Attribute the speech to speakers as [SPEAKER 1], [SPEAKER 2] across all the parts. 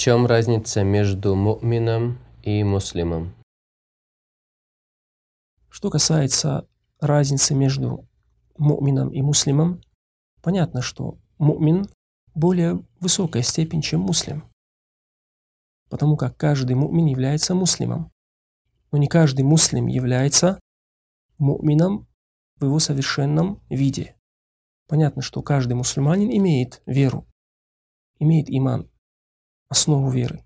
[SPEAKER 1] чем разница между мумином и муслимом?
[SPEAKER 2] Что касается разницы между мумином и муслимом, понятно, что мумин более высокая степень, чем муслим. Потому как каждый мумин является муслимом. Но не каждый муслим является мумином в его совершенном виде. Понятно, что каждый мусульманин имеет веру, имеет иман, основу веры.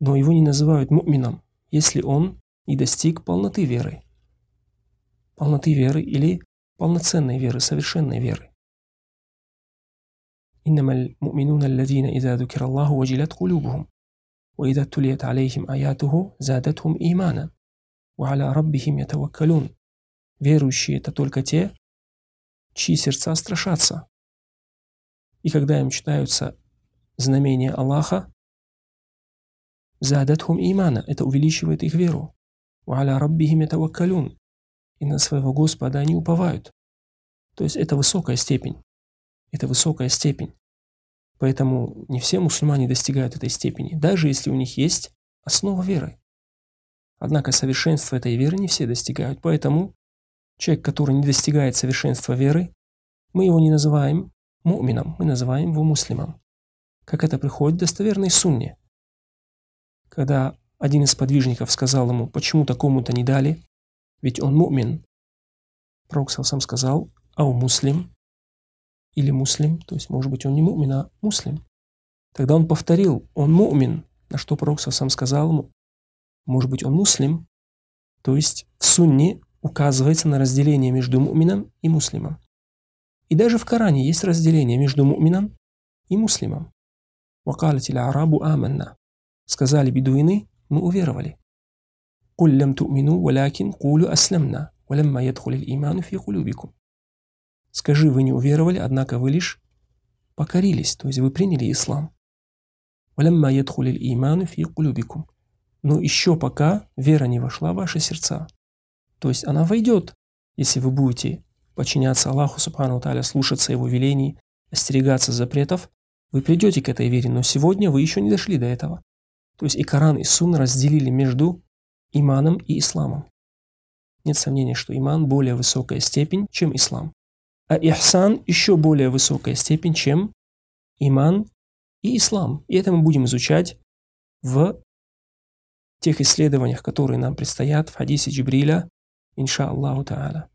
[SPEAKER 2] Но его не называют мумином, если он и достиг полноты веры. Полноты веры или полноценной веры, совершенной веры. إنما المؤمنون الذين إذا ذكر الله وجلت قلوبهم وإذا تليت عليهم آياته زادتهم إيمانا وعلى ربهم يتوكلون Верующие – это только те, чьи сердца страшатся. И когда им читаются знамения Аллаха, задатхум имана – это увеличивает их веру. Уаля раббихим таваккалюн – и на своего Господа они уповают. То есть это высокая степень. Это высокая степень. Поэтому не все мусульмане достигают этой степени, даже если у них есть основа веры. Однако совершенство этой веры не все достигают, поэтому человек, который не достигает совершенства веры, мы его не называем мумином, мы называем его муслимом. Как это приходит достоверной сунне. Когда один из подвижников сказал ему, почему такому-то не дали, ведь он мумин. Пророк сам сказал, а у муслим, или муслим, то есть, может быть, он не мумин, а муслим. Тогда он повторил, он мумин, на что пророк сам сказал ему, может быть, он муслим, то есть в сунне указывается на разделение между мумином и муслимом. И даже в Коране есть разделение между мумином и муслимом. وقالت الأعراب آمنا Сказали бедуины, мы уверовали. قل لم تؤمنوا ولكن قولوا أسلمنا ولما يدخل الإيمان في قلوبكم Скажи, вы не уверовали, однако вы лишь покорились, то есть вы приняли ислам. ولما يدخل الإيمان في قلوبكم Но еще пока вера не вошла в ваши сердца. То есть она войдет, если вы будете подчиняться Аллаху Субхану Таля, слушаться Его велений, остерегаться запретов, вы придете к этой вере, но сегодня вы еще не дошли до этого. То есть и Коран, и Сунна разделили между иманом и исламом. Нет сомнения, что иман более высокая степень, чем ислам. А ихсан еще более высокая степень, чем иман и ислам. И это мы будем изучать в тех исследованиях, которые нам предстоят в хадисе Джибриля, инша Аллаху Та'аля.